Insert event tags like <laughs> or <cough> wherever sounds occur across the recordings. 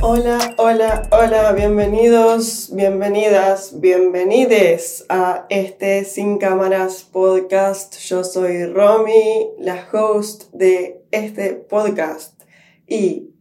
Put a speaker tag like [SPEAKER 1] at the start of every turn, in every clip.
[SPEAKER 1] Hola, hola, hola, bienvenidos, bienvenidas, bienvenides a este Sin Cámaras podcast. Yo soy Romy, la host de este podcast. Y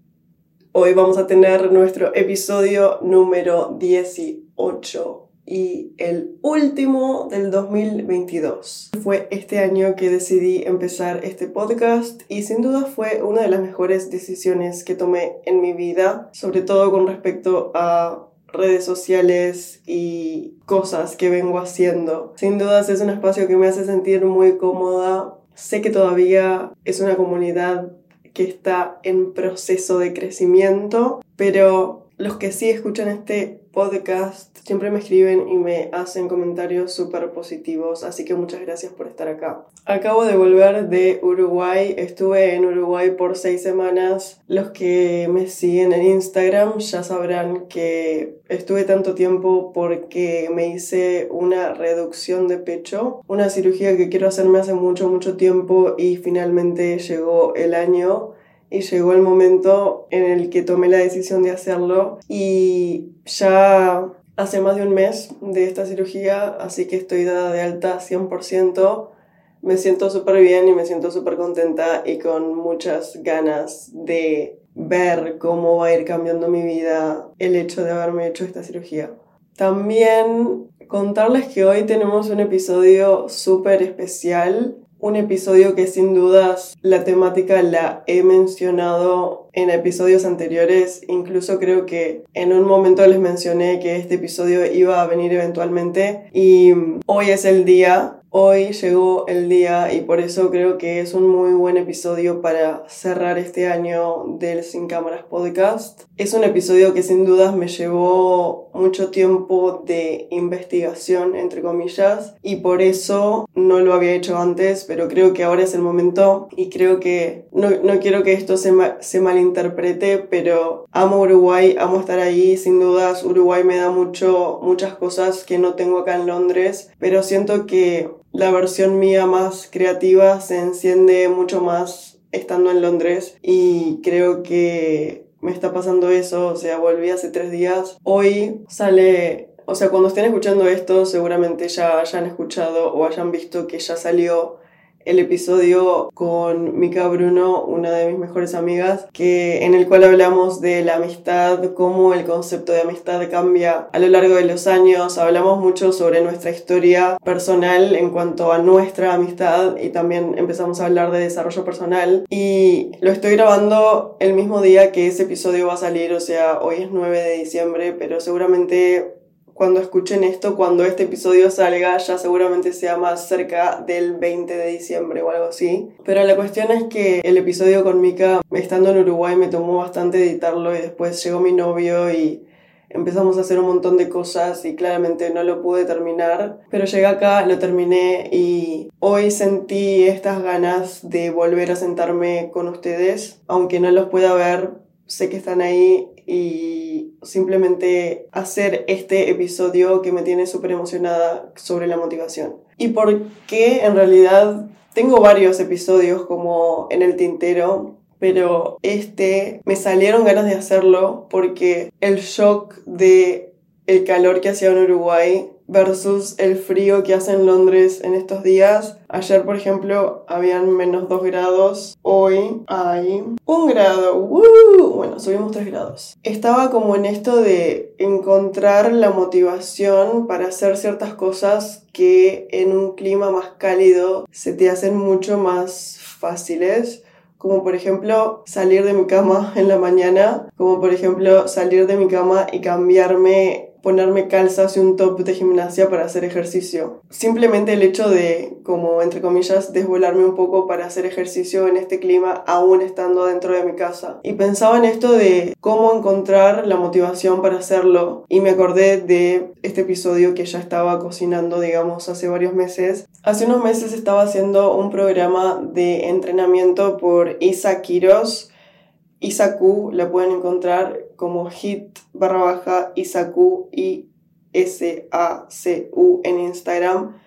[SPEAKER 1] hoy vamos a tener nuestro episodio número 18 y el último del 2022. Fue este año que decidí empezar este podcast y sin duda fue una de las mejores decisiones que tomé en mi vida, sobre todo con respecto a redes sociales y cosas que vengo haciendo. Sin dudas es un espacio que me hace sentir muy cómoda. Sé que todavía es una comunidad que está en proceso de crecimiento, pero los que sí escuchan este podcast siempre me escriben y me hacen comentarios súper positivos, así que muchas gracias por estar acá. Acabo de volver de Uruguay, estuve en Uruguay por seis semanas. Los que me siguen en Instagram ya sabrán que estuve tanto tiempo porque me hice una reducción de pecho, una cirugía que quiero hacerme hace mucho, mucho tiempo y finalmente llegó el año y llegó el momento en el que tomé la decisión de hacerlo y ya hace más de un mes de esta cirugía, así que estoy dada de alta 100%. Me siento súper bien y me siento súper contenta y con muchas ganas de ver cómo va a ir cambiando mi vida el hecho de haberme hecho esta cirugía. También contarles que hoy tenemos un episodio súper especial un episodio que sin dudas la temática la he mencionado en episodios anteriores, incluso creo que en un momento les mencioné que este episodio iba a venir eventualmente y hoy es el día Hoy llegó el día y por eso creo que es un muy buen episodio para cerrar este año del Sin Cámaras Podcast. Es un episodio que sin dudas me llevó mucho tiempo de investigación, entre comillas, y por eso no lo había hecho antes, pero creo que ahora es el momento y creo que no, no quiero que esto se, se malinterprete, pero amo Uruguay, amo estar ahí, sin dudas Uruguay me da mucho, muchas cosas que no tengo acá en Londres, pero siento que la versión mía más creativa se enciende mucho más estando en Londres y creo que me está pasando eso, o sea, volví hace tres días. Hoy sale, o sea, cuando estén escuchando esto seguramente ya hayan escuchado o hayan visto que ya salió el episodio con Mika Bruno, una de mis mejores amigas, que, en el cual hablamos de la amistad, cómo el concepto de amistad cambia a lo largo de los años. Hablamos mucho sobre nuestra historia personal en cuanto a nuestra amistad y también empezamos a hablar de desarrollo personal. Y lo estoy grabando el mismo día que ese episodio va a salir, o sea, hoy es 9 de diciembre, pero seguramente cuando escuchen esto, cuando este episodio salga, ya seguramente sea más cerca del 20 de diciembre o algo así. Pero la cuestión es que el episodio con Mika, estando en Uruguay, me tomó bastante editarlo y después llegó mi novio y empezamos a hacer un montón de cosas y claramente no lo pude terminar, pero llegué acá, lo terminé y hoy sentí estas ganas de volver a sentarme con ustedes, aunque no los pueda ver, sé que están ahí y simplemente hacer este episodio que me tiene súper emocionada sobre la motivación. Y por qué en realidad tengo varios episodios como en el tintero, pero este me salieron ganas de hacerlo porque el shock de el calor que hacía en Uruguay versus el frío que hace en Londres en estos días. Ayer, por ejemplo, habían menos 2 grados. Hoy hay un grado. Bueno, subimos 3 grados. Estaba como en esto de encontrar la motivación para hacer ciertas cosas que en un clima más cálido se te hacen mucho más fáciles como por ejemplo salir de mi cama en la mañana, como por ejemplo salir de mi cama y cambiarme ponerme calzas y un top de gimnasia para hacer ejercicio. Simplemente el hecho de, como entre comillas, desvolarme un poco para hacer ejercicio en este clima aún estando dentro de mi casa. Y pensaba en esto de cómo encontrar la motivación para hacerlo y me acordé de este episodio que ya estaba cocinando, digamos, hace varios meses. Hace unos meses estaba haciendo un programa de entrenamiento por Isa Quiros Isaku la pueden encontrar como hit barra baja Isaku y S-A-C-U en Instagram.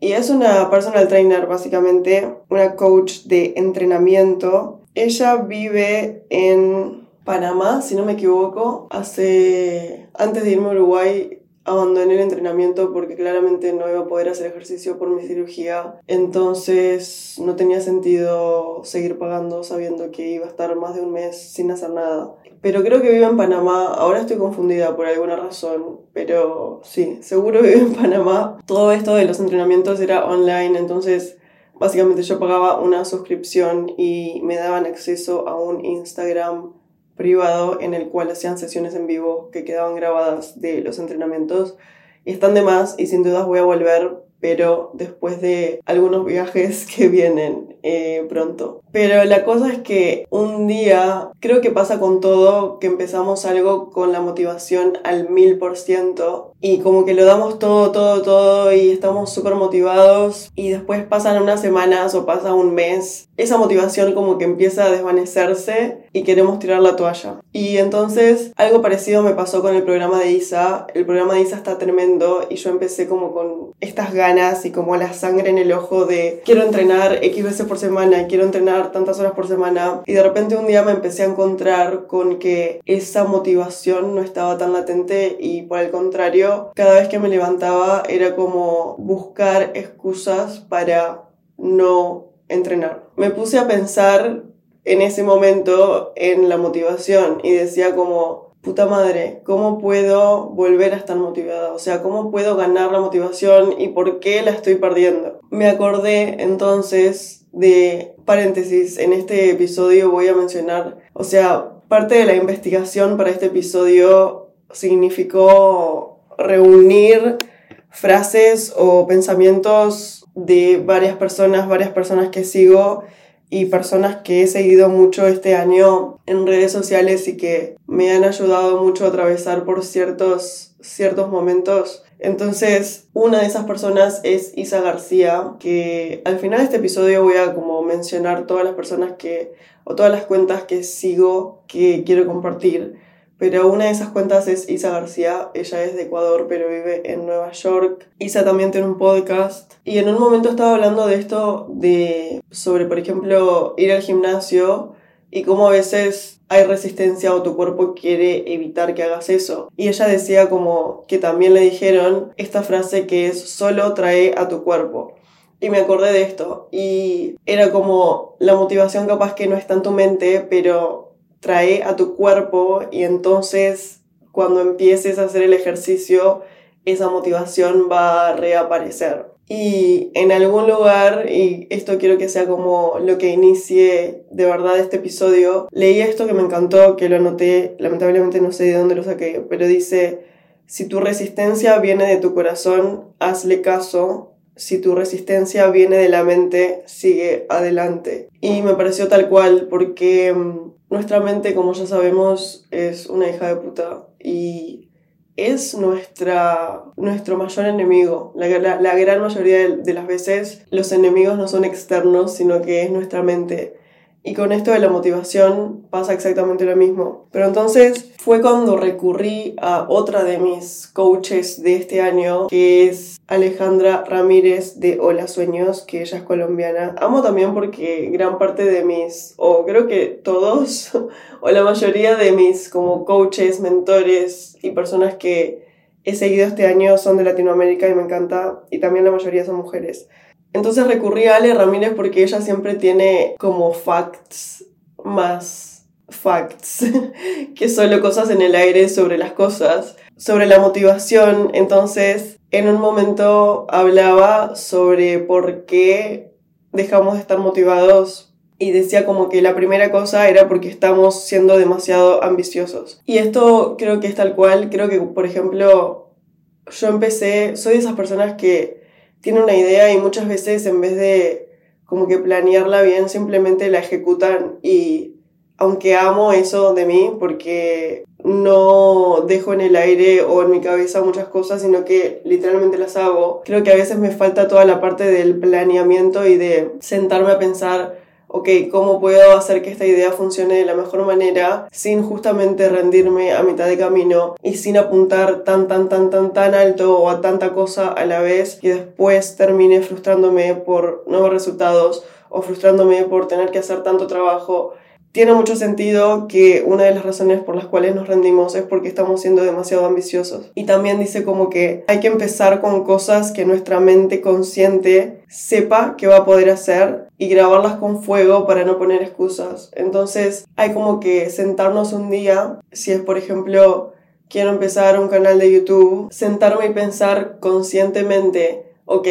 [SPEAKER 1] y es una personal trainer básicamente, una coach de entrenamiento. Ella vive en Panamá, si no me equivoco. Hace antes de irme a Uruguay abandoné el entrenamiento porque claramente no iba a poder hacer ejercicio por mi cirugía. Entonces no tenía sentido seguir pagando sabiendo que iba a estar más de un mes sin hacer nada. Pero creo que vive en Panamá. Ahora estoy confundida por alguna razón. Pero sí, seguro vive en Panamá. Todo esto de los entrenamientos era online. Entonces básicamente yo pagaba una suscripción y me daban acceso a un Instagram privado en el cual hacían sesiones en vivo que quedaban grabadas de los entrenamientos y están de más y sin dudas voy a volver pero después de algunos viajes <laughs> que vienen eh, pronto. Pero la cosa es que un día, creo que pasa con todo, que empezamos algo con la motivación al mil por ciento y como que lo damos todo, todo, todo y estamos súper motivados y después pasan unas semanas o pasa un mes, esa motivación como que empieza a desvanecerse y queremos tirar la toalla. Y entonces algo parecido me pasó con el programa de ISA. El programa de ISA está tremendo y yo empecé como con estas ganas y como la sangre en el ojo de quiero entrenar X veces por semana, quiero entrenar tantas horas por semana y de repente un día me empecé a encontrar con que esa motivación no estaba tan latente y por el contrario cada vez que me levantaba era como buscar excusas para no entrenar. Me puse a pensar en ese momento en la motivación y decía como, puta madre, ¿cómo puedo volver a estar motivada? O sea, ¿cómo puedo ganar la motivación y por qué la estoy perdiendo? Me acordé entonces de, paréntesis, en este episodio voy a mencionar, o sea, parte de la investigación para este episodio significó reunir frases o pensamientos de varias personas, varias personas que sigo y personas que he seguido mucho este año en redes sociales y que me han ayudado mucho a atravesar por ciertos, ciertos momentos. Entonces, una de esas personas es Isa García, que al final de este episodio voy a como mencionar todas las personas que, o todas las cuentas que sigo que quiero compartir pero una de esas cuentas es Isa García, ella es de Ecuador pero vive en Nueva York. Isa también tiene un podcast y en un momento estaba hablando de esto de sobre por ejemplo ir al gimnasio y cómo a veces hay resistencia o tu cuerpo quiere evitar que hagas eso. Y ella decía como que también le dijeron esta frase que es solo trae a tu cuerpo. Y me acordé de esto y era como la motivación capaz que no está en tu mente, pero trae a tu cuerpo y entonces cuando empieces a hacer el ejercicio esa motivación va a reaparecer. Y en algún lugar, y esto quiero que sea como lo que inicie de verdad este episodio, leí esto que me encantó, que lo anoté, lamentablemente no sé de dónde lo saqué, pero dice, si tu resistencia viene de tu corazón, hazle caso, si tu resistencia viene de la mente, sigue adelante. Y me pareció tal cual porque mm, nuestra mente, como ya sabemos, es una hija de puta y es nuestra, nuestro mayor enemigo. La, la, gran mayoría de las veces los enemigos no son externos, sino que es nuestra mente. Y con esto de la motivación pasa exactamente lo mismo. Pero entonces fue cuando recurrí a otra de mis coaches de este año, que es Alejandra Ramírez de Hola Sueños, que ella es colombiana. Amo también porque gran parte de mis, o creo que todos, <laughs> o la mayoría de mis como coaches, mentores y personas que he seguido este año son de Latinoamérica y me encanta. Y también la mayoría son mujeres. Entonces recurrí a Ale Ramírez porque ella siempre tiene como facts más facts <laughs> que solo cosas en el aire sobre las cosas, sobre la motivación. Entonces, en un momento hablaba sobre por qué dejamos de estar motivados y decía como que la primera cosa era porque estamos siendo demasiado ambiciosos. Y esto creo que es tal cual, creo que por ejemplo yo empecé, soy de esas personas que tiene una idea y muchas veces en vez de como que planearla bien, simplemente la ejecutan y aunque amo eso de mí porque no dejo en el aire o en mi cabeza muchas cosas, sino que literalmente las hago, creo que a veces me falta toda la parte del planeamiento y de sentarme a pensar, ok, ¿cómo puedo hacer que esta idea funcione de la mejor manera sin justamente rendirme a mitad de camino y sin apuntar tan, tan, tan, tan, tan alto o a tanta cosa a la vez y después termine frustrándome por nuevos resultados o frustrándome por tener que hacer tanto trabajo tiene mucho sentido que una de las razones por las cuales nos rendimos es porque estamos siendo demasiado ambiciosos. Y también dice como que hay que empezar con cosas que nuestra mente consciente sepa que va a poder hacer y grabarlas con fuego para no poner excusas. Entonces hay como que sentarnos un día, si es por ejemplo quiero empezar un canal de YouTube, sentarme y pensar conscientemente, ok,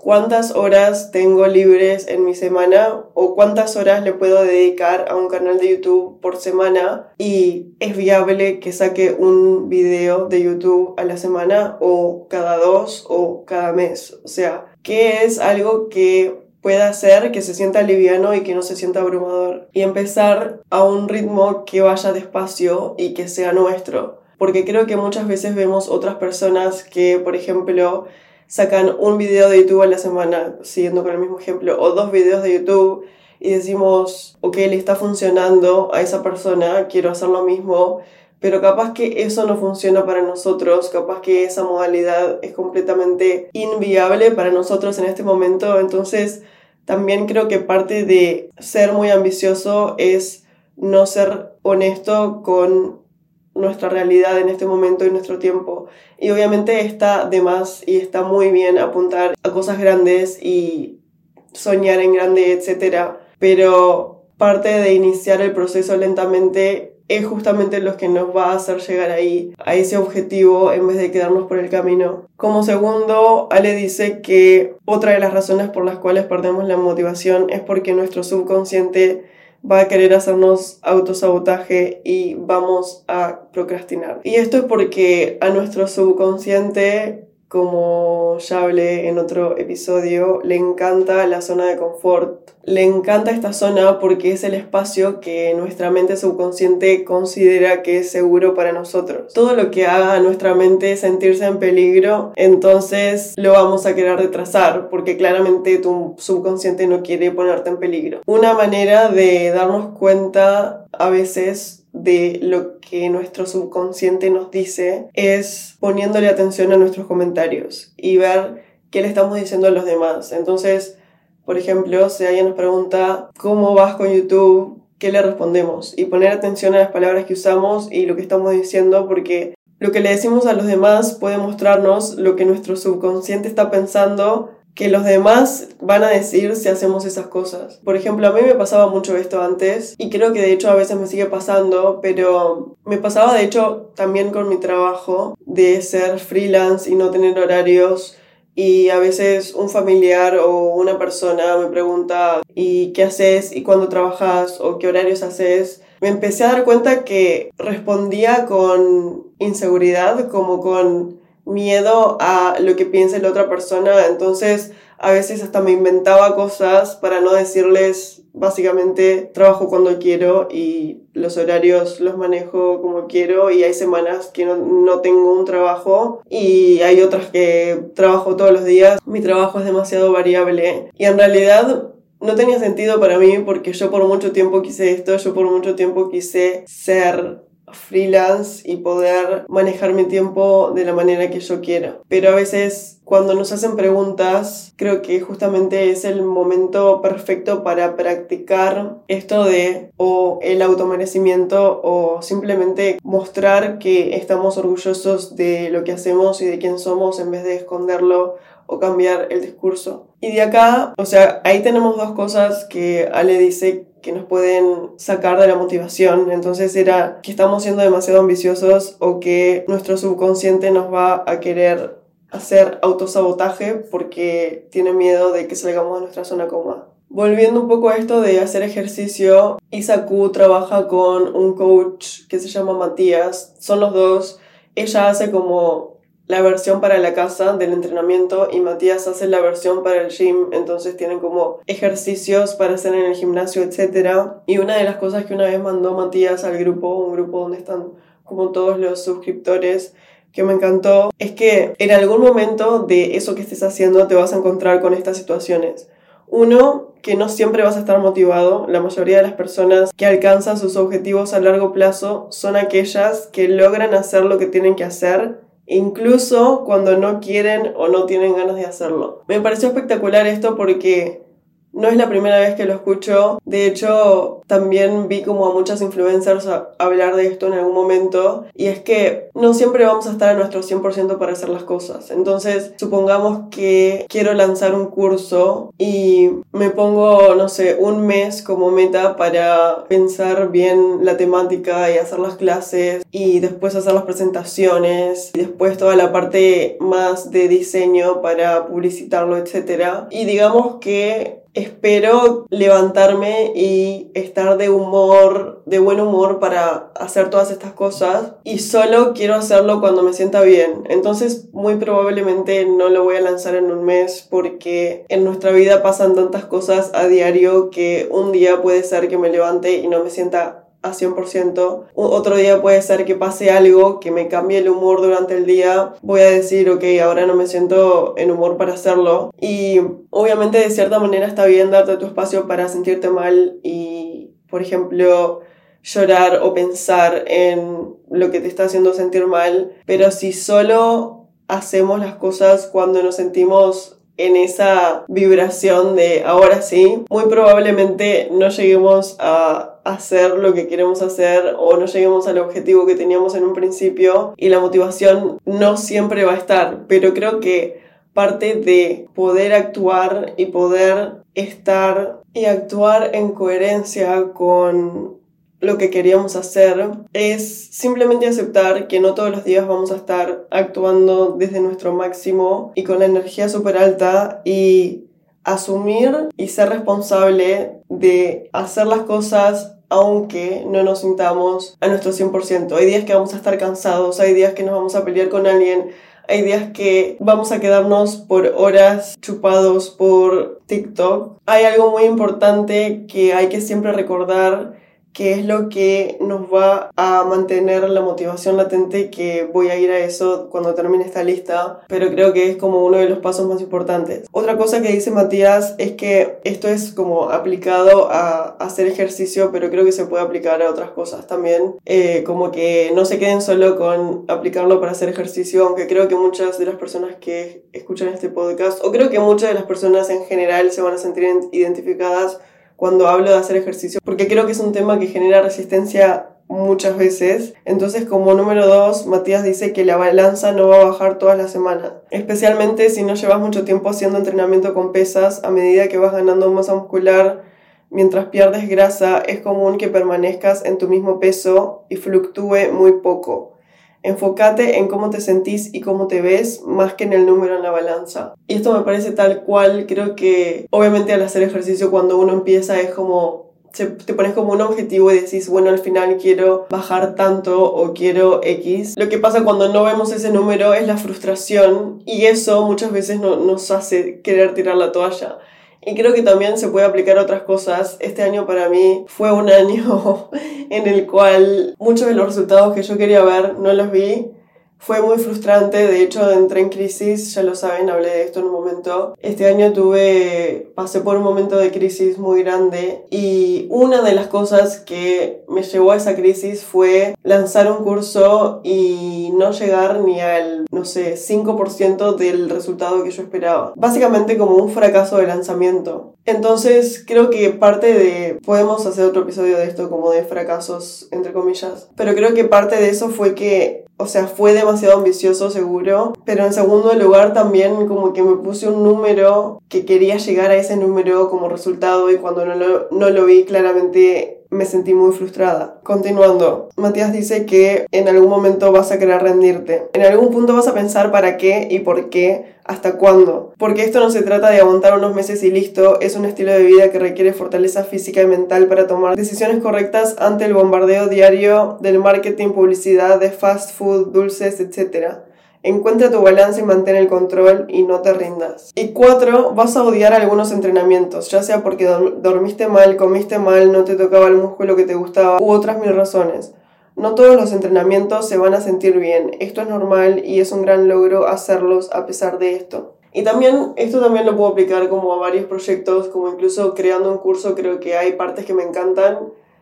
[SPEAKER 1] cuántas horas tengo libres en mi semana o cuántas horas le puedo dedicar a un canal de YouTube por semana y es viable que saque un video de YouTube a la semana o cada dos o cada mes. O sea, ¿qué es algo que pueda hacer que se sienta liviano y que no se sienta abrumador? Y empezar a un ritmo que vaya despacio y que sea nuestro. Porque creo que muchas veces vemos otras personas que, por ejemplo, sacan un video de YouTube a la semana, siguiendo con el mismo ejemplo, o dos videos de YouTube y decimos, ok, le está funcionando a esa persona, quiero hacer lo mismo, pero capaz que eso no funciona para nosotros, capaz que esa modalidad es completamente inviable para nosotros en este momento, entonces también creo que parte de ser muy ambicioso es no ser honesto con nuestra realidad en este momento y nuestro tiempo. Y obviamente está de más y está muy bien apuntar a cosas grandes y soñar en grande, etc. Pero parte de iniciar el proceso lentamente es justamente lo que nos va a hacer llegar ahí, a ese objetivo, en vez de quedarnos por el camino. Como segundo, Ale dice que otra de las razones por las cuales perdemos la motivación es porque nuestro subconsciente va a querer hacernos autosabotaje y vamos a procrastinar. Y esto es porque a nuestro subconsciente como ya hablé en otro episodio, le encanta la zona de confort. Le encanta esta zona porque es el espacio que nuestra mente subconsciente considera que es seguro para nosotros. Todo lo que haga a nuestra mente sentirse en peligro, entonces lo vamos a querer retrasar porque claramente tu subconsciente no quiere ponerte en peligro. Una manera de darnos cuenta a veces de lo que nuestro subconsciente nos dice es poniéndole atención a nuestros comentarios y ver qué le estamos diciendo a los demás. Entonces, por ejemplo, si alguien nos pregunta cómo vas con YouTube, ¿qué le respondemos? Y poner atención a las palabras que usamos y lo que estamos diciendo porque lo que le decimos a los demás puede mostrarnos lo que nuestro subconsciente está pensando que los demás van a decir si hacemos esas cosas. Por ejemplo, a mí me pasaba mucho esto antes y creo que de hecho a veces me sigue pasando, pero me pasaba de hecho también con mi trabajo de ser freelance y no tener horarios y a veces un familiar o una persona me pregunta ¿y qué haces? ¿y cuándo trabajas? ¿o qué horarios haces? Me empecé a dar cuenta que respondía con inseguridad, como con miedo a lo que piense la otra persona, entonces a veces hasta me inventaba cosas para no decirles básicamente trabajo cuando quiero y los horarios los manejo como quiero y hay semanas que no, no, tengo un trabajo y hay otras que trabajo todos los días. Mi trabajo es demasiado variable y en realidad no tenía sentido para mí porque yo por mucho tiempo quise esto, yo por mucho tiempo quise ser freelance y poder manejar mi tiempo de la manera que yo quiera. Pero a veces cuando nos hacen preguntas, creo que justamente es el momento perfecto para practicar esto de o el automerecimiento o simplemente mostrar que estamos orgullosos de lo que hacemos y de quién somos en vez de esconderlo o cambiar el discurso. Y de acá, o sea, ahí tenemos dos cosas que Ale dice que nos pueden sacar de la motivación. Entonces era que estamos siendo demasiado ambiciosos o que nuestro subconsciente nos va a querer hacer autosabotaje porque tiene miedo de que salgamos de nuestra zona cómoda. Volviendo un poco a esto de hacer ejercicio, Isaku trabaja con un coach que se llama Matías. Son los dos. Ella hace como la versión para la casa del entrenamiento y Matías hace la versión para el gym, entonces tienen como ejercicios para hacer en el gimnasio, etc. Y una de las cosas que una vez mandó Matías al grupo, un grupo donde están como todos los suscriptores, que me encantó, es que en algún momento de eso que estés haciendo te vas a encontrar con estas situaciones. Uno, que no siempre vas a estar motivado. La mayoría de las personas que alcanzan sus objetivos a largo plazo son aquellas que logran hacer lo que tienen que hacer incluso cuando no quieren o no tienen ganas de hacerlo. Me pareció espectacular esto porque no es la primera vez que lo escucho. De hecho, también vi como a muchas influencers hablar de esto en algún momento. Y es que no siempre vamos a estar a nuestro 100% para hacer las cosas. Entonces, supongamos que quiero lanzar un curso y me pongo, no sé, un mes como meta para pensar bien la temática y hacer las clases y después hacer las presentaciones y después toda la parte más de diseño para publicitarlo, etc. Y digamos que espero levantarme y estar de humor, de buen humor para hacer todas estas cosas y solo quiero hacerlo cuando me sienta bien. Entonces muy probablemente no lo voy a lanzar en un mes porque en nuestra vida pasan tantas cosas a diario que un día puede ser que me levante y no me sienta a 100%. Otro día puede ser que pase algo que me cambie el humor durante el día. Voy a decir, ok, ahora no me siento en humor para hacerlo. Y obviamente de cierta manera está bien darte tu espacio para sentirte mal y, por ejemplo, llorar o pensar en lo que te está haciendo sentir mal. Pero si solo hacemos las cosas cuando nos sentimos en esa vibración de ahora sí, muy probablemente no lleguemos a hacer lo que queremos hacer o no lleguemos al objetivo que teníamos en un principio y la motivación no siempre va a estar, pero creo que parte de poder actuar y poder estar y actuar en coherencia con lo que queríamos hacer es simplemente aceptar que no todos los días vamos a estar actuando desde nuestro máximo y con la energía súper alta y asumir y ser responsable de hacer las cosas aunque no nos sintamos a nuestro 100%. Hay días que vamos a estar cansados, hay días que nos vamos a pelear con alguien, hay días que vamos a quedarnos por horas chupados por TikTok. Hay algo muy importante que hay que siempre recordar que es lo que nos va a mantener la motivación latente que voy a ir a eso cuando termine esta lista, pero creo que es como uno de los pasos más importantes. Otra cosa que dice Matías es que esto es como aplicado a hacer ejercicio, pero creo que se puede aplicar a otras cosas también, eh, como que no se queden solo con aplicarlo para hacer ejercicio, aunque creo que muchas de las personas que escuchan este podcast, o creo que muchas de las personas en general se van a sentir identificadas cuando hablo de hacer ejercicio, porque creo que es un tema que genera resistencia muchas veces. Entonces, como número dos, Matías dice que la balanza no va a bajar todas las semanas, especialmente si no llevas mucho tiempo haciendo entrenamiento con pesas, a medida que vas ganando masa muscular, mientras pierdes grasa, es común que permanezcas en tu mismo peso y fluctúe muy poco. Enfócate en cómo te sentís y cómo te ves más que en el número en la balanza. Y esto me parece tal cual, creo que obviamente al hacer ejercicio cuando uno empieza es como te pones como un objetivo y decís, bueno, al final quiero bajar tanto o quiero X. Lo que pasa cuando no vemos ese número es la frustración y eso muchas veces no, nos hace querer tirar la toalla. Y creo que también se puede aplicar a otras cosas. Este año para mí fue un año <laughs> en el cual muchos de los resultados que yo quería ver no los vi fue muy frustrante, de hecho entré en crisis, ya lo saben, hablé de esto en un momento. Este año tuve, pasé por un momento de crisis muy grande y una de las cosas que me llevó a esa crisis fue lanzar un curso y no llegar ni al, no sé, 5% del resultado que yo esperaba. Básicamente como un fracaso de lanzamiento. Entonces creo que parte de, podemos hacer otro episodio de esto como de fracasos, entre comillas, pero creo que parte de eso fue que o sea, fue demasiado ambicioso seguro, pero en segundo lugar también como que me puse un número que quería llegar a ese número como resultado y cuando no lo, no lo vi claramente me sentí muy frustrada. Continuando, Matías dice que en algún momento vas a querer rendirte. En algún punto vas a pensar para qué y por qué, hasta cuándo. Porque esto no se trata de aguantar unos meses y listo, es un estilo de vida que requiere fortaleza física y mental para tomar decisiones correctas ante el bombardeo diario del marketing, publicidad, de fast food, dulces, etc. Encuentra tu balance y mantén el control y no te rindas. Y cuatro, vas a odiar algunos entrenamientos, ya sea porque dormiste mal, comiste mal, no te tocaba el músculo que te gustaba u otras mil razones. No todos los entrenamientos se van a sentir bien, esto es normal y es un gran logro hacerlos a pesar de esto. Y también, esto también lo puedo aplicar como a varios proyectos, como incluso creando un curso, creo que hay partes que me encantan,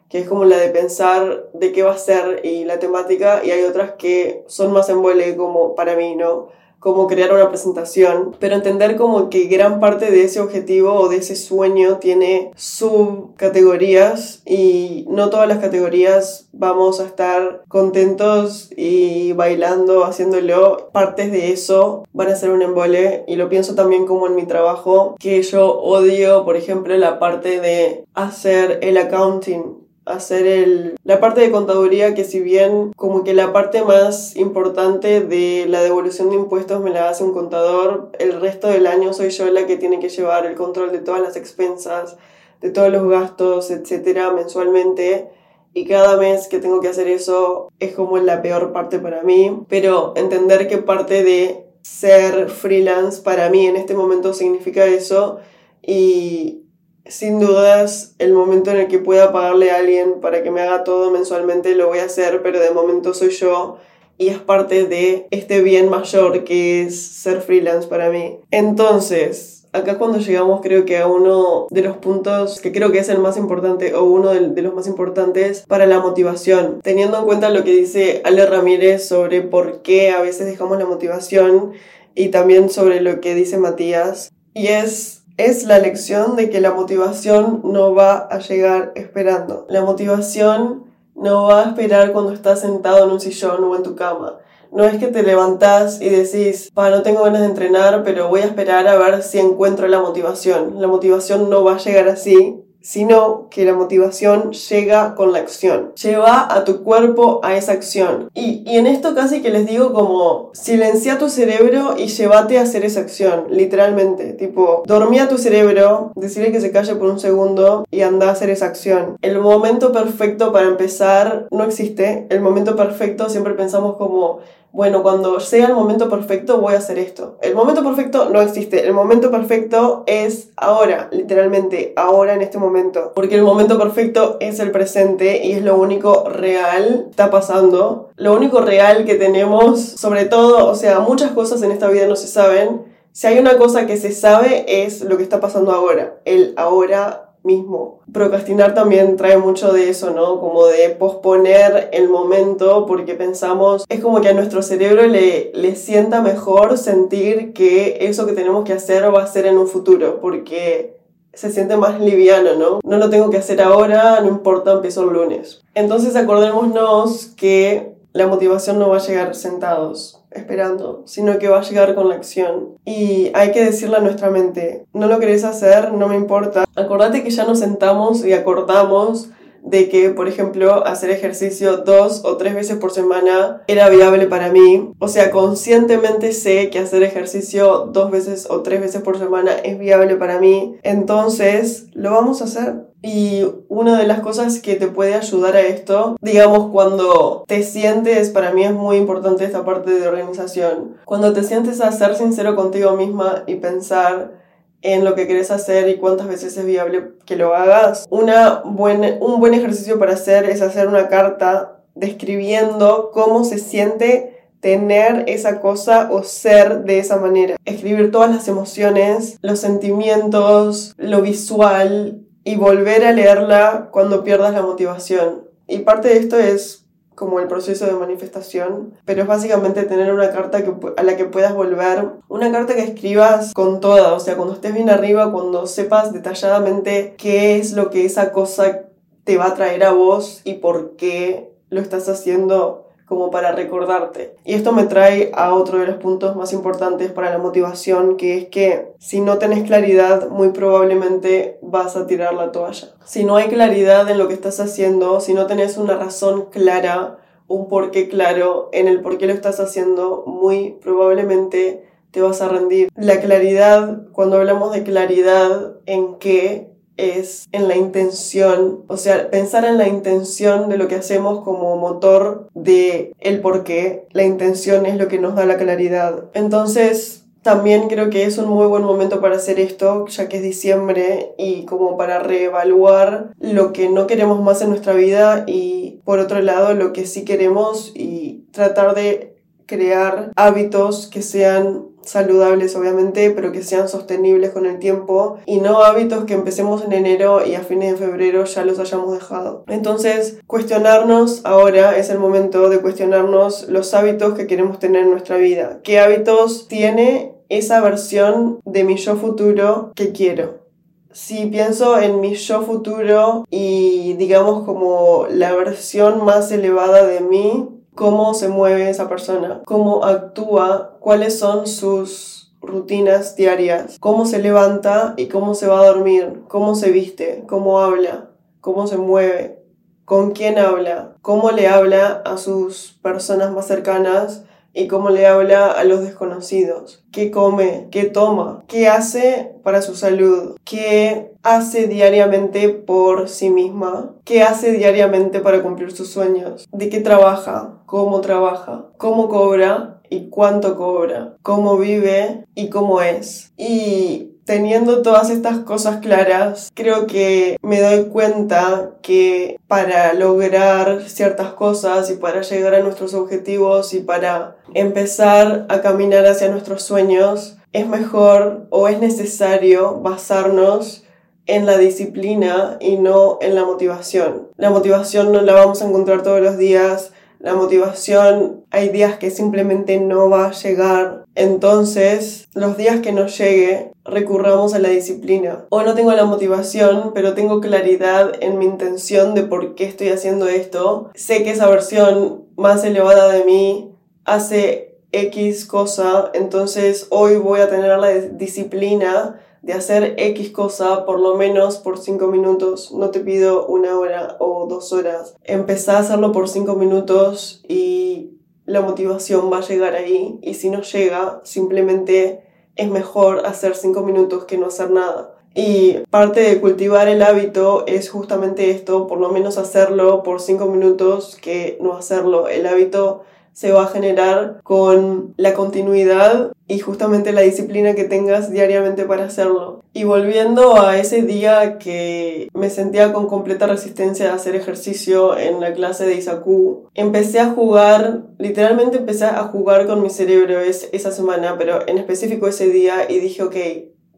[SPEAKER 1] que es como la de pensar de qué va a ser y la temática, y hay otras que son más en vuele como para mí, ¿no? Como crear una presentación, pero entender como que gran parte de ese objetivo o de ese sueño tiene subcategorías y no todas las categorías vamos a estar contentos y bailando, haciéndolo. Partes de eso van a ser un embole y lo pienso también como en mi trabajo, que yo odio, por ejemplo, la parte de hacer el accounting hacer el, la parte de contaduría que si bien como que la parte más importante de la devolución de impuestos me la hace un contador, el resto del año soy yo la que tiene que llevar el control de todas las expensas, de todos los gastos, etcétera, mensualmente. Y cada mes que tengo que hacer eso es como la peor parte para mí. Pero entender que parte de ser freelance para mí en este momento significa eso. Y sin dudas, el momento en el que pueda pagarle a alguien para que me haga todo mensualmente lo voy a hacer, pero de momento soy yo y es parte de este bien mayor que es ser freelance para mí. Entonces, acá cuando llegamos creo que a uno de los puntos que creo que es el más importante o uno de, los más importantes para la motivación, teniendo en cuenta lo que dice Ale Ramírez sobre por qué a veces dejamos la motivación y también sobre lo que dice Matías, y es es la lección de que la motivación no va a llegar esperando. La motivación no va a esperar cuando estás sentado en un sillón o en tu cama. No es que te levantás y decís, pa, no tengo ganas de entrenar, pero voy a esperar a ver si encuentro la motivación. La motivación no va a llegar así, sino que la motivación llega con la acción. Lleva a tu cuerpo a esa acción. Y, y, en esto casi que les digo como silencia tu cerebro y llévate a hacer esa acción, literalmente. Tipo, dormí a tu cerebro, decirle que se calle por un segundo y anda a hacer esa acción. El momento perfecto para empezar no existe. El momento perfecto siempre pensamos como bueno, cuando sea el momento perfecto voy a hacer esto. El momento perfecto no existe. El momento perfecto es ahora, literalmente, ahora en este momento. Porque el momento perfecto es el presente y es lo único real que está pasando. Lo único real que tenemos, sobre todo, o sea, muchas cosas en esta vida no se saben. Si hay una cosa que se sabe es lo que está pasando ahora. El ahora mismo. Procrastinar también trae mucho de eso, ¿no? Como de posponer el momento porque pensamos, es como que a nuestro cerebro le, le sienta mejor sentir que eso que tenemos que hacer va a ser en un futuro, porque se siente más liviano, ¿no? No lo tengo que hacer ahora, no importa, empiezo el lunes. Entonces acordémonos que la motivación no va a llegar sentados esperando, sino que va a llegar con la acción. Y hay que decirle a nuestra mente, no lo querés hacer, no me importa. Acordate que ya nos sentamos y acordamos de que, por ejemplo, hacer ejercicio dos o tres veces por semana era viable para mí. O sea, conscientemente sé que hacer ejercicio dos veces o tres veces por semana es viable para mí. Entonces, lo vamos a hacer. Y una de las cosas que te puede ayudar a esto, digamos, cuando te sientes, para mí es muy importante esta parte de organización, cuando te sientes a ser sincero contigo misma y pensar en lo que quieres hacer y cuántas veces es viable que lo hagas. Una buen, un buen ejercicio para hacer es hacer una carta describiendo cómo se siente tener esa cosa o ser de esa manera. Escribir todas las emociones, los sentimientos, lo visual y volver a leerla cuando pierdas la motivación. Y parte de esto es como el proceso de manifestación, pero es básicamente tener una carta a la que puedas volver, una carta que escribas con toda, o sea, cuando estés bien arriba, cuando sepas detalladamente qué es lo que esa cosa te va a traer a vos y por qué lo estás haciendo como para recordarte. Y esto me trae a otro de los puntos más importantes para la motivación, que es que si no tenés claridad, muy probablemente vas a tirar la toalla. Si no hay claridad en lo que estás haciendo, si no tenés una razón clara, un porqué claro en el por qué lo estás haciendo, muy probablemente te vas a rendir. La claridad, cuando hablamos de claridad en qué, es en la intención, o sea, pensar en la intención de lo que hacemos como motor de el por qué. La intención es lo que nos da la claridad. Entonces, también creo que es un muy buen momento para hacer esto, ya que es diciembre y como para reevaluar lo que no queremos más en nuestra vida y por otro lado lo que sí queremos y tratar de crear hábitos que sean saludables obviamente, pero que sean sostenibles con el tiempo y no hábitos que empecemos en enero y a fines de febrero ya los hayamos dejado. Entonces, cuestionarnos ahora es el momento de cuestionarnos los hábitos que queremos tener en nuestra vida. ¿Qué hábitos tiene esa versión de mi yo futuro que quiero? Si pienso en mi yo futuro y digamos como la versión más elevada de mí, cómo se mueve esa persona, cómo actúa, cuáles son sus rutinas diarias, cómo se levanta y cómo se va a dormir, cómo se viste, cómo habla, cómo se mueve, con quién habla, cómo le habla a sus personas más cercanas y cómo le habla a los desconocidos, qué come, qué toma, qué hace para su salud, qué hace diariamente por sí misma, qué hace diariamente para cumplir sus sueños, de qué trabaja, cómo trabaja, cómo cobra y cuánto cobra, cómo vive y cómo es. Y teniendo todas estas cosas claras, creo que me doy cuenta que para lograr ciertas cosas y para llegar a nuestros objetivos y para empezar a caminar hacia nuestros sueños, es mejor o es necesario basarnos en la disciplina y no en la motivación. La motivación no la vamos a encontrar todos los días, la motivación hay días que simplemente no va a llegar. Entonces, los días que no llegue, recurramos a la disciplina. O no tengo la motivación, pero tengo claridad en mi intención de por qué estoy haciendo esto. Sé que esa versión más elevada de mí hace X cosa, entonces hoy voy a tener la disciplina de hacer X cosa por lo menos por 5 minutos. No te pido una hora o dos horas. Empezá a hacerlo por 5 minutos y la motivación va a llegar ahí. Y si no llega, simplemente es mejor hacer 5 minutos que no hacer nada. Y parte de cultivar el hábito es justamente esto, por lo menos hacerlo por 5 minutos que no hacerlo. El hábito se va a generar con la continuidad y justamente la disciplina que tengas diariamente para hacerlo. Y volviendo a ese día que me sentía con completa resistencia a hacer ejercicio en la clase de Isaku, empecé a jugar, literalmente empecé a jugar con mi cerebro esa semana, pero en específico ese día y dije, ok,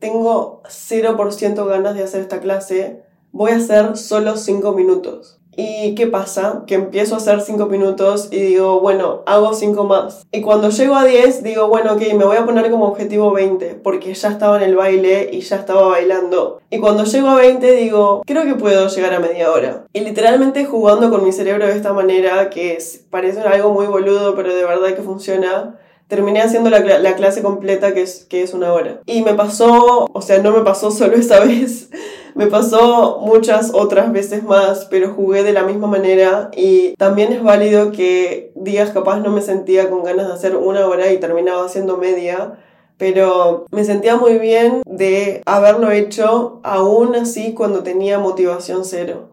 [SPEAKER 1] tengo 0% ganas de hacer esta clase, voy a hacer solo 5 minutos. ¿Y qué pasa? Que empiezo a hacer 5 minutos y digo, bueno, hago 5 más. Y cuando llego a 10, digo, bueno, ok, me voy a poner como objetivo 20, porque ya estaba en el baile y ya estaba bailando. Y cuando llego a 20, digo, creo que puedo llegar a media hora. Y literalmente jugando con mi cerebro de esta manera, que parece algo muy boludo, pero de verdad que funciona, terminé haciendo la, la, clase completa que es, que es una hora. Y me pasó, o sea, no me pasó solo esta <laughs> vez, me pasó muchas otras veces más, pero jugué de la misma manera y también es válido que días capaz no me sentía con ganas de hacer una hora y terminaba haciendo media. Pero me sentía muy bien de haberlo hecho aún así cuando tenía motivación cero.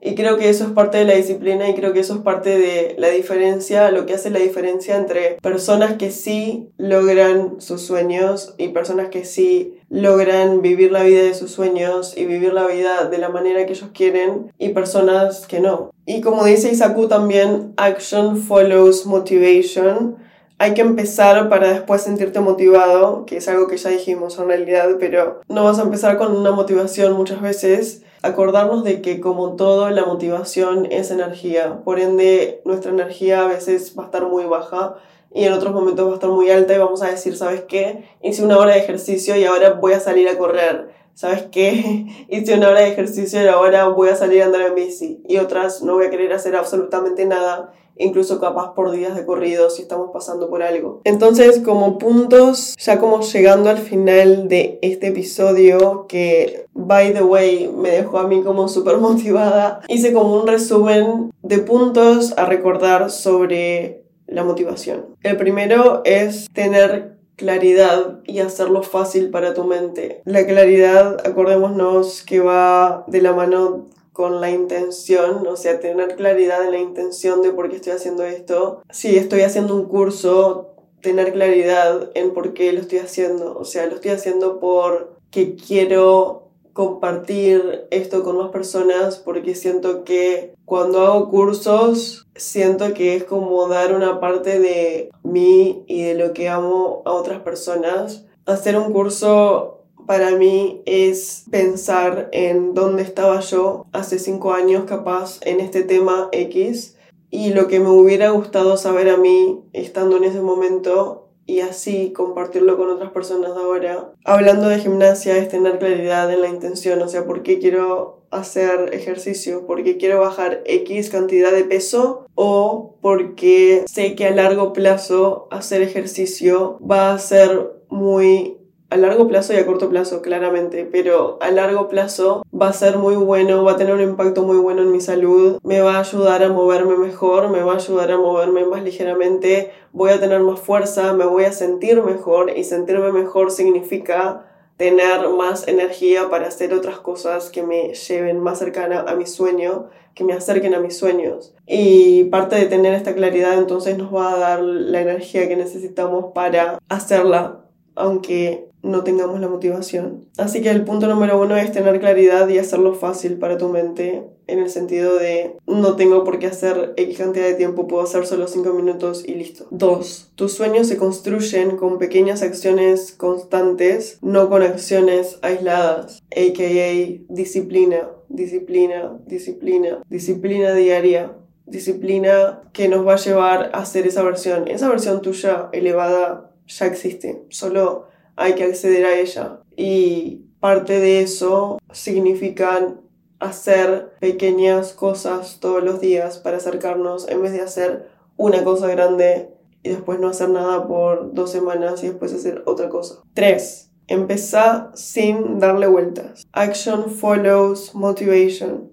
[SPEAKER 1] Y creo que eso es parte de la disciplina y creo que eso es parte de la diferencia, lo que hace la diferencia entre personas que sí logran sus sueños y personas que sí logran vivir la vida de sus sueños y vivir la vida de la manera que ellos quieren y personas que no. Y como dice Isaku también, action follows motivation. Hay que empezar para después sentirte motivado, que es algo que ya dijimos en realidad, pero no vas a empezar con una motivación muchas veces acordarnos de que como todo la motivación es energía, por ende nuestra energía a veces va a estar muy baja y en otros momentos va a estar muy alta y vamos a decir, ¿sabes qué? Hice una hora de ejercicio y ahora voy a salir a correr. ¿Sabes qué? <laughs> Hice una hora de ejercicio y ahora voy a salir a andar en bici. Y otras no voy a querer hacer absolutamente nada incluso capaz por días de corrido si estamos pasando por algo. Entonces, como puntos, ya como llegando al final de este episodio que, by the way, me dejó a mí como súper motivada, hice como un resumen de puntos a recordar sobre la motivación. El primero es tener claridad y hacerlo fácil para tu mente. La claridad, acordémonos que va de la mano con la intención, o sea, tener claridad en la intención de por qué estoy haciendo esto. Si estoy haciendo un curso, tener claridad en por qué lo estoy haciendo. O sea, lo estoy haciendo porque quiero compartir esto con más personas porque siento que cuando hago cursos siento que es como dar una parte de mí y de lo que amo a otras personas. Hacer un curso para mí es pensar en dónde estaba yo hace cinco años capaz en este tema X y lo que me hubiera gustado saber a mí estando en ese momento y así compartirlo con otras personas ahora. Hablando de gimnasia es tener claridad en la intención, o sea, por qué quiero hacer ejercicio, por qué quiero bajar X cantidad de peso o porque sé que a largo plazo hacer ejercicio va a ser muy a largo plazo y a corto plazo, claramente, pero a largo plazo va a ser muy bueno, va a tener un impacto muy bueno en mi salud, me va a ayudar a moverme mejor, me va a ayudar a moverme más ligeramente, voy a tener más fuerza, me voy a sentir mejor y sentirme mejor significa tener más energía para hacer otras cosas que me lleven más cercana a mi sueño, que me acerquen a mis sueños. Y parte de tener esta claridad entonces nos va a dar la energía que necesitamos para hacerla, aunque no tengamos la motivación. Así que el punto número uno es tener claridad y hacerlo fácil para tu mente, en el sentido de no tengo por qué hacer X cantidad de tiempo, puedo hacer solo 5 minutos y listo. Dos, tus sueños se construyen con pequeñas acciones constantes, no con acciones aisladas, aka disciplina, disciplina, disciplina, disciplina diaria. Disciplina que nos va a llevar a hacer esa versión. Esa versión tuya elevada ya existe. Solo hay que acceder a ella. Y parte de eso significan hacer pequeñas cosas todos los días para acercarnos en vez de hacer una cosa grande y después no hacer nada por dos semanas y después hacer otra cosa. 3. Empezá sin darle vueltas. Action follows motivation.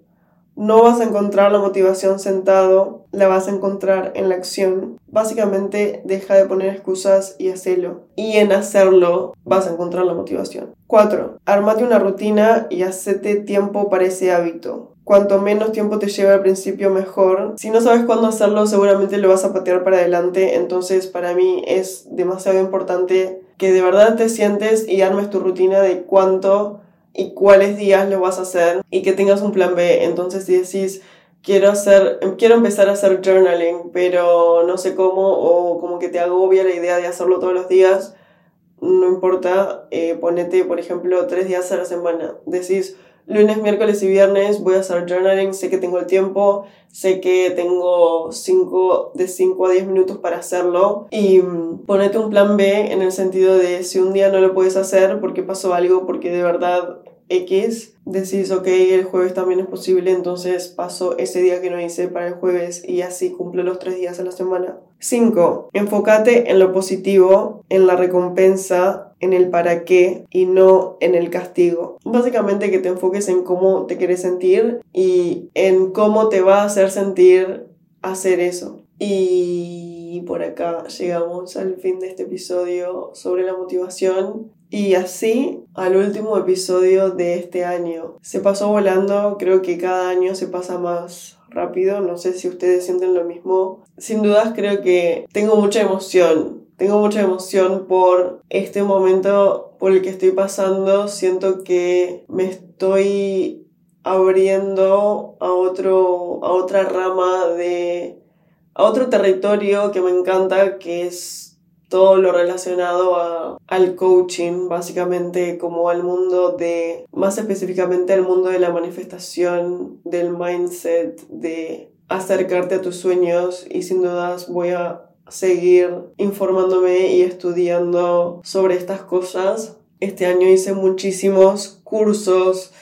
[SPEAKER 1] No vas a encontrar la motivación sentado, la vas a encontrar en la acción. Básicamente, deja de poner excusas y hacelo. Y en hacerlo vas a encontrar la motivación. 4. Armate una rutina y hacete tiempo para ese hábito. Cuanto menos tiempo te lleve al principio, mejor. Si no sabes cuándo hacerlo, seguramente lo vas a patear para adelante. Entonces, para mí es demasiado importante que de verdad te sientes y armes tu rutina de cuánto y cuáles días lo vas a hacer y que tengas un plan B. Entonces, si decís, quiero hacer, quiero empezar a hacer journaling, pero no sé cómo, o como que te agobia la idea de hacerlo todos los días, no importa, eh, ponete, por ejemplo, tres días a la semana. Decís, lunes, miércoles y viernes voy a hacer journaling, sé que tengo el tiempo, sé que tengo cinco, de 5 a 10 minutos para hacerlo y mm, ponete un plan B en el sentido de si un día no lo puedes hacer porque pasó algo, porque de verdad X, decís, ok, el jueves también es posible, entonces paso ese día que no hice para el jueves y así cumplo los tres días a la semana. 5. Enfócate en lo positivo, en la recompensa, en el para qué y no en el castigo. Básicamente que te enfoques en cómo te quieres sentir y en cómo te va a hacer sentir hacer eso. Y por acá llegamos al fin de este episodio sobre la motivación. Y así al último episodio de este año. Se pasó volando, creo que cada año se pasa más rápido, no sé si ustedes sienten lo mismo. Sin dudas creo que tengo mucha emoción, tengo mucha emoción por este momento por el que estoy pasando, siento que me estoy abriendo a, otro, a otra rama de... a otro territorio que me encanta, que es todo lo relacionado a, al coaching, básicamente como al mundo de, más específicamente al mundo de la manifestación, del mindset, de acercarte a tus sueños y sin dudas voy a seguir informándome y estudiando sobre estas cosas. Este año hice muchísimos cursos,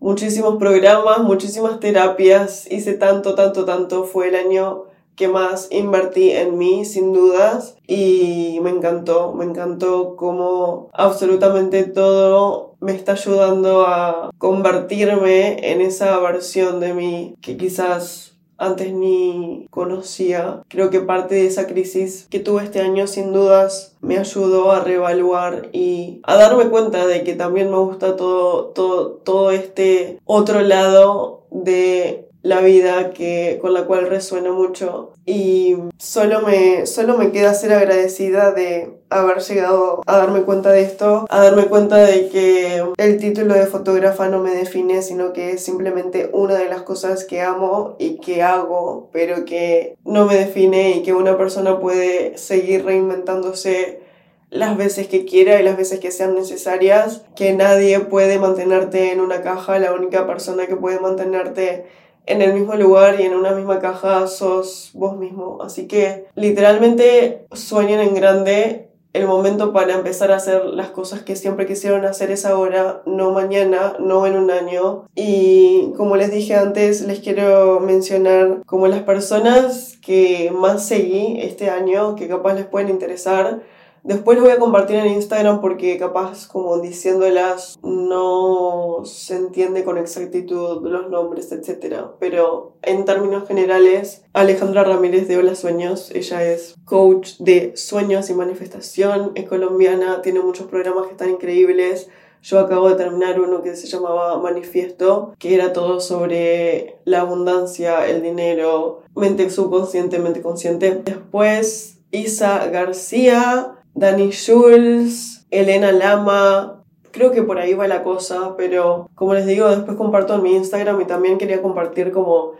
[SPEAKER 1] muchísimos programas, muchísimas terapias, hice tanto, tanto, tanto. Fue el año que más invertí en mí, sin dudas, y me encantó, me encantó cómo absolutamente todo me está ayudando a convertirme en esa versión de mí que quizás antes ni conocía. Creo que parte de esa crisis que tuve este año sin dudas me ayudó a reevaluar y a darme cuenta de que también me gusta todo, todo, todo este otro lado de la vida que, con la cual resuena mucho. Y solo me, solo me queda ser agradecida de haber llegado a darme cuenta de esto, a darme cuenta de que el título de fotógrafa no me define, sino que es simplemente una de las cosas que amo y que hago, pero que no me define y que una persona puede seguir reinventándose las veces que quiera y las veces que sean necesarias, que nadie puede mantenerte en una caja, la única persona que puede mantenerte en el mismo lugar y en una misma caja sos vos mismo. Así que literalmente sueñen en grande. El momento para empezar a hacer las cosas que siempre quisieron hacer es ahora, no mañana, no en un año. Y como les dije antes, les quiero mencionar como las personas que más seguí este año, que capaz les pueden interesar Después lo voy a compartir en Instagram porque capaz como diciéndolas no se entiende con exactitud los nombres, etc. Pero en términos generales, Alejandra Ramírez de Hola Sueños, ella es coach de sueños y manifestación, es colombiana, tiene muchos programas que están increíbles. Yo acabo de terminar uno que se llamaba Manifiesto, que era todo sobre la abundancia, el dinero, mente subconsciente, mente consciente. Después Isa García, Dani Schulz, Elena Lama, creo que por ahí va la cosa, pero como les digo, después comparto en mi Instagram y también quería compartir como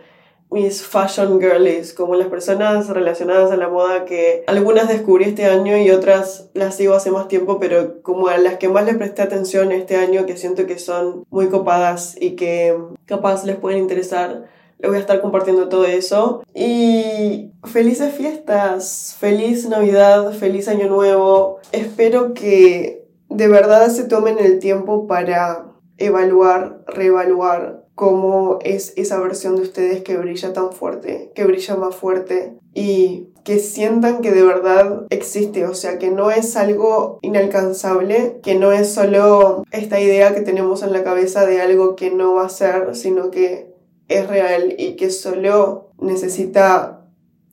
[SPEAKER 1] mis fashion girlies, como las personas relacionadas a la moda que algunas descubrí este año y otras las sigo hace más tiempo, pero como a las que más les presté atención este año, que siento que son muy copadas y que capaz les pueden interesar le voy a estar compartiendo todo eso. Y felices fiestas, feliz Navidad, feliz Año Nuevo. Espero que de verdad se tomen el tiempo para evaluar, reevaluar cómo es esa versión de ustedes que brilla tan fuerte, que brilla más fuerte y que sientan que de verdad existe, o sea, que no es algo inalcanzable, que no es solo esta idea que tenemos en la cabeza de algo que no va a ser, sino que es real y que solo necesita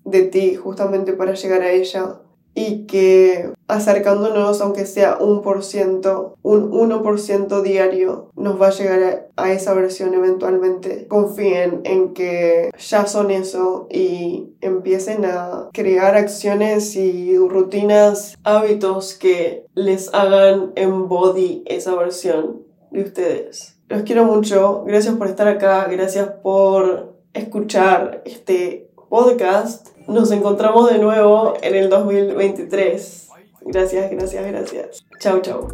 [SPEAKER 1] de ti justamente para llegar a ella y que acercándonos aunque sea un por ciento, un 1% diario nos va a llegar a, a, esa versión eventualmente. Confíen en que ya son eso y empiecen a crear acciones y rutinas, hábitos que les hagan embody esa versión de ustedes. Los quiero mucho. Gracias por estar acá. Gracias por escuchar este podcast. Nos encontramos de nuevo en el 2023. Gracias, gracias, gracias. Chao, chao.